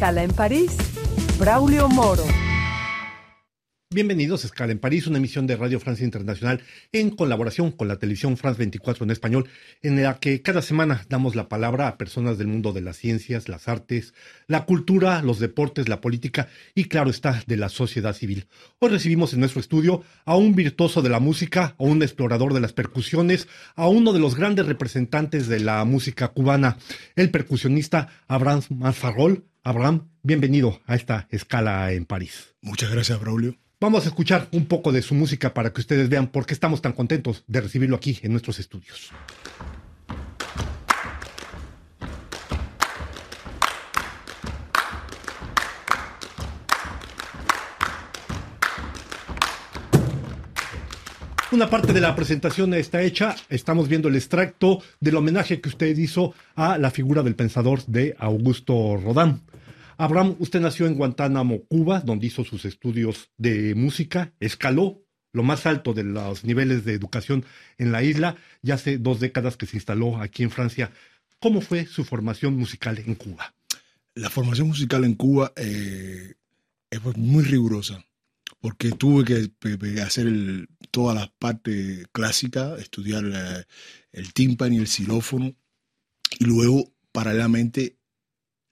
Escala en París, Braulio Moro. Bienvenidos a Escala en París, una emisión de Radio Francia Internacional en colaboración con la televisión France 24 en español, en la que cada semana damos la palabra a personas del mundo de las ciencias, las artes, la cultura, los deportes, la política y, claro está, de la sociedad civil. Hoy recibimos en nuestro estudio a un virtuoso de la música, a un explorador de las percusiones, a uno de los grandes representantes de la música cubana, el percusionista Abraham Manfarrol. Abraham, bienvenido a esta escala en París. Muchas gracias, Braulio. Vamos a escuchar un poco de su música para que ustedes vean por qué estamos tan contentos de recibirlo aquí en nuestros estudios. Una parte de la presentación está hecha. Estamos viendo el extracto del homenaje que usted hizo a la figura del pensador de Augusto Rodán. Abraham, usted nació en Guantánamo, Cuba, donde hizo sus estudios de música, escaló lo más alto de los niveles de educación en la isla, ya hace dos décadas que se instaló aquí en Francia. ¿Cómo fue su formación musical en Cuba? La formación musical en Cuba eh, es muy rigurosa, porque tuve que hacer toda la parte clásica, estudiar eh, el tímpano y el xilófono, y luego, paralelamente,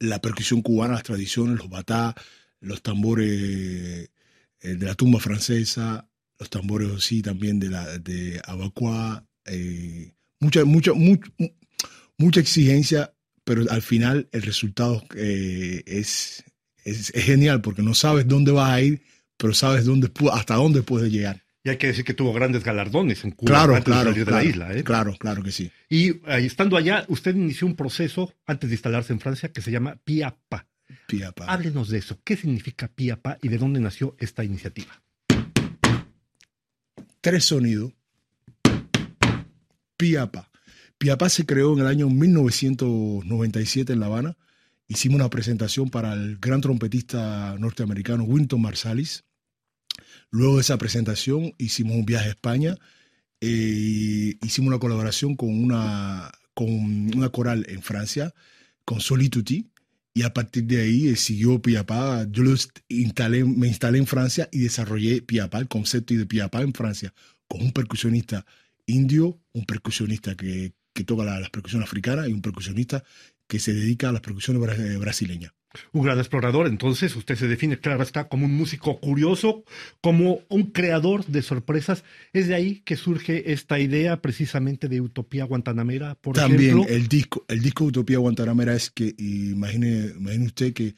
la percusión cubana, las tradiciones, los batá, los tambores eh, de la tumba francesa, los tambores así también de la de Abacua, eh, mucha, mucha, mucha exigencia, pero al final el resultado eh, es, es, genial porque no sabes dónde vas a ir, pero sabes dónde, hasta dónde puedes llegar. Y hay que decir que tuvo grandes galardones en Cuba claro, antes claro, de salir de claro, la isla. ¿eh? Claro, claro que sí. Y estando allá, usted inició un proceso antes de instalarse en Francia que se llama PIAPA. PIAPA. Háblenos de eso. ¿Qué significa PIAPA y de dónde nació esta iniciativa? Tres sonidos. PIAPA. PIAPA se creó en el año 1997 en La Habana. Hicimos una presentación para el gran trompetista norteamericano Winton Marsalis Luego de esa presentación hicimos un viaje a España, eh, hicimos una colaboración con una, con una coral en Francia, con Solituti, y a partir de ahí eh, siguió Piapá. Yo me instalé en Francia y desarrollé Piapá, el concepto de Piapá en Francia, con un percusionista indio, un percusionista que, que toca las percusiones africanas y un percusionista que se dedica a las percusiones brasileñas. Un gran explorador, entonces usted se define, claro, está como un músico curioso, como un creador de sorpresas. Es de ahí que surge esta idea precisamente de Utopía Guantanamera, por También el disco, el disco Utopía Guantanamera es que, imagine, imagine usted que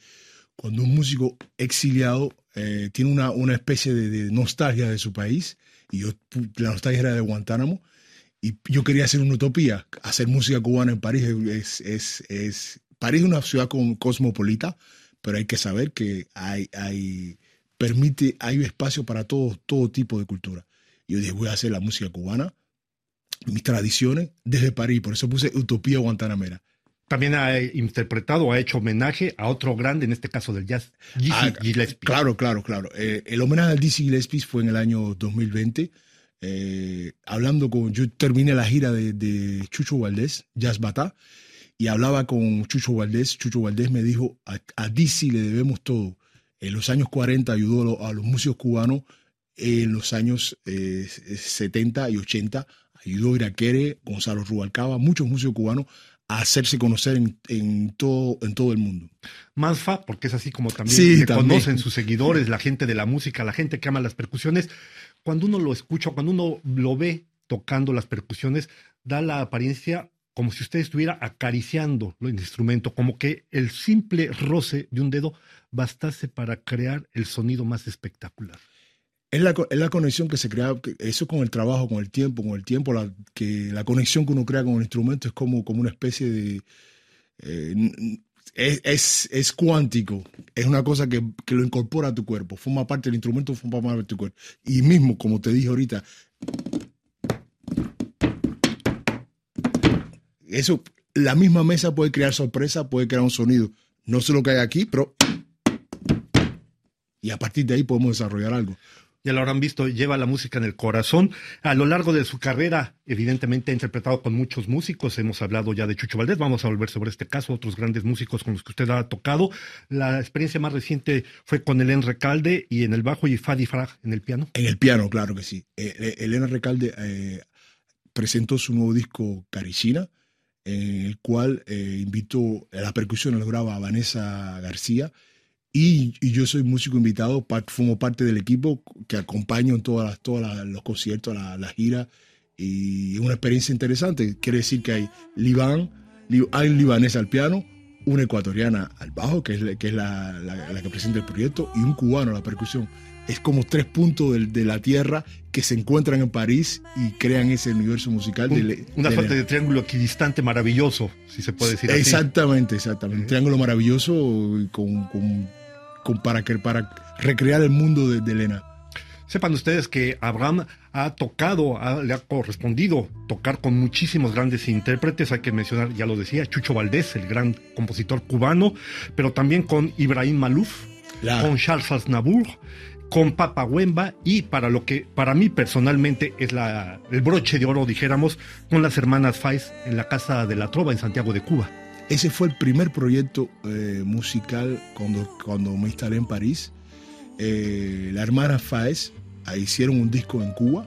cuando un músico exiliado eh, tiene una, una especie de, nostalgia de su país, y yo, la nostalgia era de Guantánamo, y yo quería hacer una utopía, hacer música cubana en París es, es, es París es una ciudad cosmopolita, pero hay que saber que hay, hay, permite, hay espacio para todo, todo tipo de cultura. Yo dije, voy a hacer la música cubana, mis tradiciones, desde París. Por eso puse Utopía Guantanamera. También ha interpretado, ha hecho homenaje a otro grande, en este caso del jazz, Dizzy ah, Gillespie. Claro, claro, claro. Eh, el homenaje al Dizzy Gillespie fue en el año 2020. Eh, hablando con, yo terminé la gira de, de Chucho Valdés, Jazz Bata, y hablaba con Chucho Valdés. Chucho Valdés me dijo, a, a Dizzy le debemos todo. En los años 40 ayudó a los, músicos cubanos, en los años 70 eh, y 80 ayudó a Iraquere, Gonzalo Rubalcaba, muchos músicos cubanos a hacerse conocer en, todo, en todo el mundo. Manfa, porque es así como también se conocen sus seguidores, la gente de la música, la gente que ama las percusiones. Cuando uno lo escucha, cuando uno lo ve tocando las percusiones, da la apariencia como si usted estuviera acariciando el instrumento, como que el simple roce de un dedo bastase para crear el sonido más espectacular. Es la, la conexión que se crea, eso con el trabajo, con el tiempo, con el tiempo, la, que la conexión que uno crea con el instrumento es como, como una especie de... Eh, es, es, cuántico, es una cosa que, que, lo incorpora a tu cuerpo, forma parte del instrumento, forma parte de tu cuerpo. Y mismo, como te dije ahorita, Eso, la misma mesa puede crear sorpresa, puede crear un sonido. No sé lo que hay aquí, pero... Y a partir de ahí podemos desarrollar algo. ya lo habrán visto, lleva la música en el corazón. A lo largo de su carrera, evidentemente ha interpretado con muchos músicos. Hemos hablado ya de Chucho Valdés, vamos a volver sobre este caso, otros grandes músicos con los que usted ha tocado. La experiencia más reciente fue con Elena Recalde y en el bajo y Fadi Frag en el piano. En el piano, claro que sí. Eh, eh, Elena Recalde eh, presentó su nuevo disco Caricina, en el cual invitó a la percusión, lo graba Vanessa García y, yo soy músico invitado, formo parte del equipo que acompaño en todas todos los conciertos, la, la, gira. Y es una experiencia interesante. Quiere decir que hay Libán, hay un libanés al piano, una ecuatoriana al bajo, que es, que es la, la, que presenta el proyecto, y un cubano a la percusión. Es como tres puntos de, de, la tierra que se encuentran en París y crean ese universo musical. de, una suerte de triángulo equidistante maravilloso, si se puede decir exactamente, así. Exactamente, Un triángulo maravilloso con, con para, para recrear el mundo de, Elena. Sepan ustedes que Abraham ha tocado, le ha correspondido tocar con muchísimos grandes intérpretes. Hay que mencionar, ya lo decía, Chucho Valdés, el gran compositor cubano, pero también con Ibrahim Malouf, con Charles Aznavour, con Papa Wemba y para lo que para mí personalmente es la, el broche de oro, dijéramos, con las hermanas Faiz en la Casa de la Trova en Santiago de Cuba. Ese fue el primer proyecto eh, musical cuando, cuando me instalé en París. Eh, la hermana hicieron un disco en Cuba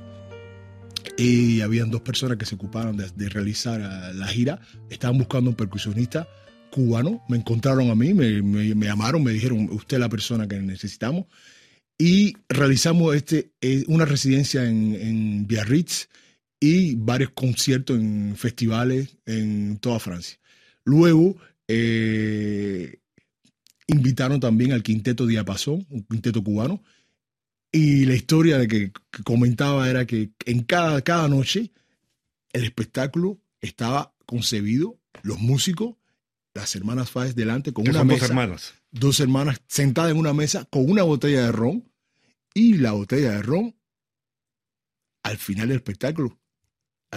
y habían dos personas que se ocuparon de, realizar ah, la gira. Estaban buscando un percusionista cubano. Me encontraron a mí, me, me, llamaron, me dijeron, usted es la persona que necesitamos. Y realizamos este, eh, una residencia en, en Biarritz y varios conciertos en festivales en toda Francia. Luego eh, invitaron también al quinteto Diapasón, un quinteto cubano, y la historia de que, comentaba era que en cada, cada noche el espectáculo estaba concebido, los músicos, las hermanas Fáez delante con una mesa. Hermanas. Dos hermanas sentadas en una mesa con una botella de ron y la botella de ron al final del espectáculo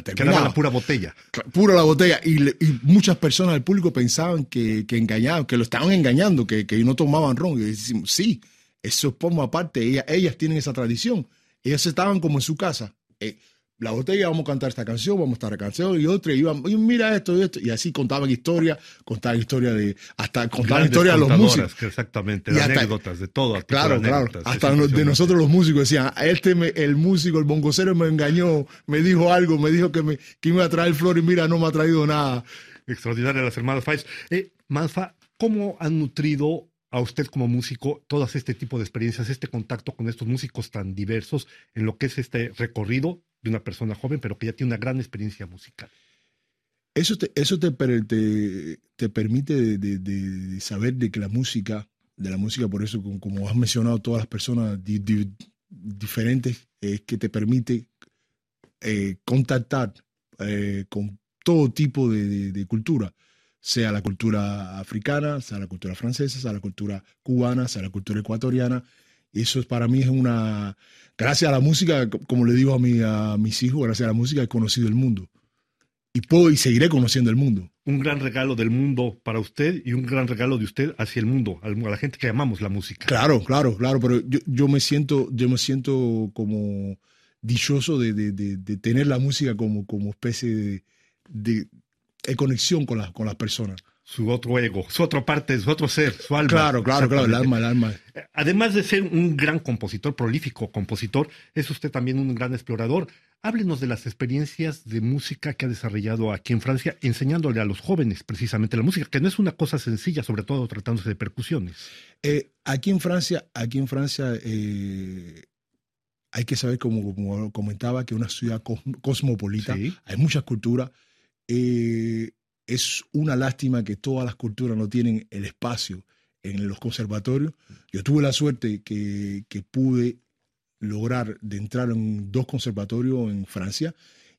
que era la pura botella. Pura la botella. Y, muchas personas del público pensaban que, que engañaban, que lo estaban engañando, que, que no tomaban ron. Y decimos, sí, eso forma parte. Ellas, ellas tienen esa tradición. Ellas estaban como en su casa. Eh, la botella, vamos a cantar esta canción, vamos a estar la canción y otra, y, iban, y mira esto y esto, y así contaban historias, contaban historias de, hasta contaban historias de los músicos. exactamente, de anécdotas, de todo. Claro, claro, hasta de nosotros los músicos decían, este, el músico, el bongocero me engañó, me dijo algo, me dijo que me, que iba a traer flor y mira, no me ha traído nada. Extraordinaria las hermanas Faiz. Eh, Manfa, ¿cómo han nutrido a usted como músico todas este tipo de experiencias, este contacto con estos músicos tan diversos en lo que es este recorrido de una persona joven, pero que ya tiene una gran experiencia musical. Eso te, eso te, te, permite de, saber de que la música, de la música, por eso, como, has mencionado, todas las personas diferentes, es que te permite eh, contactar eh, con todo tipo de, cultura, sea la cultura africana, sea la cultura francesa, sea la cultura cubana, sea la cultura ecuatoriana. Eso para mí es una, gracias a la música, como le digo a, mi, a mis hijos, gracias a la música he conocido el mundo. Y puedo y seguiré conociendo el mundo. Un gran regalo del mundo para usted y un gran regalo de usted hacia el mundo, a la gente que amamos la música. Claro, claro, claro, pero yo, yo me siento, yo me siento como dichoso de, de, de, tener la música como, como especie de, conexión con, la, con las personas su otro ego, su otra parte, su otro ser, su alma. Claro, claro, claro, el alma, el alma. Además de ser un gran compositor, prolífico compositor, es usted también un gran explorador. Háblenos de las experiencias de música que ha desarrollado aquí en Francia, enseñándole a los jóvenes precisamente la música, que no es una cosa sencilla, sobre todo tratándose de percusiones. Eh, aquí en Francia, aquí en Francia eh, hay que saber, como, como, comentaba, que es una ciudad cosmopolita, hay muchas culturas. Eh, es una lástima que todas las culturas no tienen el espacio en los conservatorios. Yo tuve la suerte que, pude lograr de entrar en dos conservatorios en Francia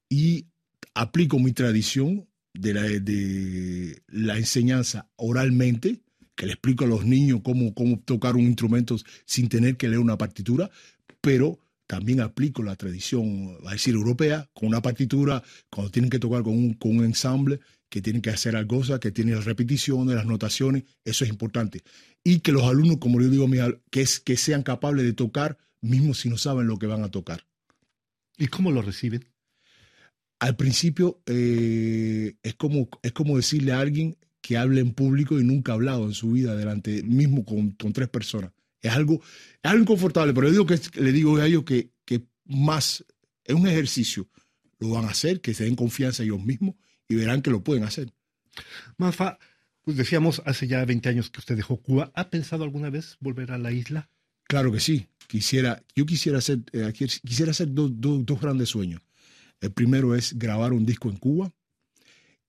y aplico mi tradición de la, de la enseñanza oralmente, que le explico a los niños cómo, cómo tocar un instrumento sin tener que leer una partitura, pero también aplico la tradición, a decir, europea, con una partitura, cuando tienen que tocar con un, con un ensamble, que tienen que hacer algo, que tienen las repeticiones, las notaciones, eso es importante. Y que los alumnos, como yo digo, que, es, que sean capaces de tocar mismo si no saben lo que van a tocar. ¿Y cómo lo reciben? Al principio eh, es, como, es como decirle a alguien que hable en público y nunca ha hablado en su vida delante mismo con, con tres personas. Es algo, es algo inconfortable, pero yo digo que, le digo a ellos que, que más es un ejercicio. Lo van a hacer, que se den confianza ellos mismos y verán que lo pueden hacer. Manfa, pues decíamos hace ya 20 años que usted dejó Cuba. ¿Ha pensado alguna vez volver a la isla? Claro que sí. Quisiera, yo quisiera hacer, eh, quisiera hacer dos, dos grandes sueños. El primero es grabar un disco en Cuba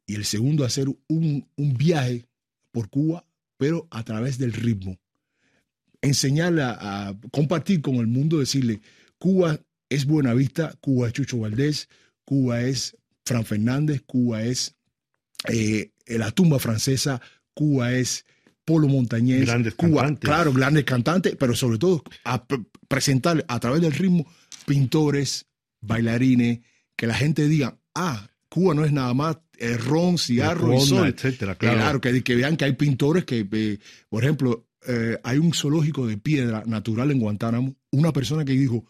y el segundo hacer un, un viaje por Cuba, pero a través del ritmo. Enseñarle a, a, compartir con el mundo, decirle, Cuba es Buena Vista, Cuba es Chucho Valdés, Cuba es Fran Fernández, Cuba es eh, la tumba francesa, Cuba es Polo Montañés, grandes Cuba, cantantes. claro, grandes cantantes, pero sobre todo a presentar a través del ritmo pintores, bailarines, que la gente diga, ah, Cuba no es nada más el ron, cigarro y sol. etcétera, claro. claro que, que, vean que hay pintores que, eh, por ejemplo, eh, hay un zoológico de piedra natural en Guantánamo. Una persona que dijo,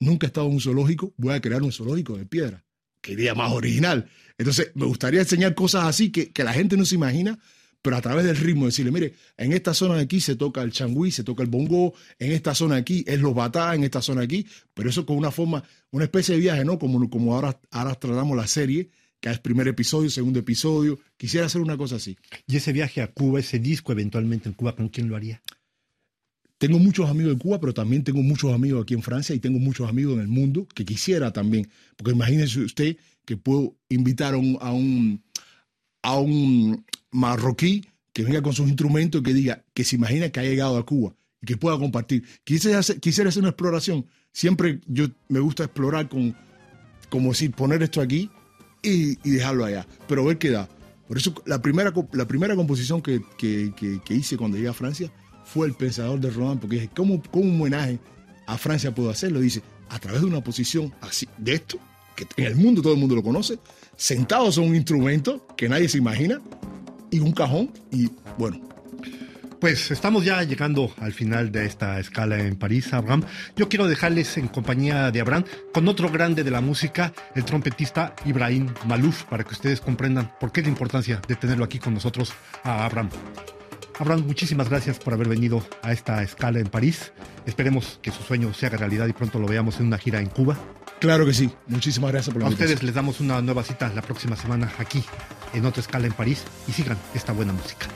nunca he estado en un zoológico, voy a crear un zoológico de piedra. Idea más original. Entonces, me gustaría enseñar cosas así que, que, la gente no se imagina, pero a través del ritmo, decirle, mire, en esta zona de aquí se toca el changüí, se toca el bongo, en esta zona de aquí es los batá, en esta zona de aquí, pero eso con una forma, una especie de viaje, ¿no? Como, como ahora, ahora tratamos la serie, que es primer episodio, segundo episodio. Quisiera hacer una cosa así. ¿Y ese viaje a Cuba, ese disco eventualmente en Cuba, con quién lo haría? Tengo muchos amigos en Cuba, pero también tengo muchos amigos aquí en Francia y tengo muchos amigos en el mundo que quisiera también. Porque imagínese usted que puedo invitar a un, a un, a un marroquí que venga con sus instrumentos y que diga que se imagina que ha llegado a Cuba y que pueda compartir. Quisiera hacer, quisiera hacer una exploración. Siempre yo me gusta explorar con, como decir, poner esto aquí y, y dejarlo allá, pero ver qué da. Por eso la primera, la primera composición que, que, que, que hice cuando llegué a Francia fue El Pensador de Rodin, porque dije, ¿cómo, ¿cómo un homenaje a Francia puedo hacerlo? Dice, a través de una posición así, de esto, que en el mundo todo el mundo lo conoce, sentados en un instrumento que nadie se imagina, y un cajón, y bueno. Pues estamos ya llegando al final de esta escala en París, Abraham. Yo quiero dejarles en compañía de Abraham con otro grande de la música, el trompetista Ibrahim Malouf, para que ustedes comprendan por qué es la importancia de tenerlo aquí con nosotros a Abraham. Abraham, muchísimas gracias por haber venido a esta escala en París. Esperemos que su sueño se haga realidad y pronto lo veamos en una gira en Cuba. Claro que sí. Muchísimas gracias por la A ustedes les damos una nueva cita la próxima semana aquí en otra escala en París y sigan esta buena música.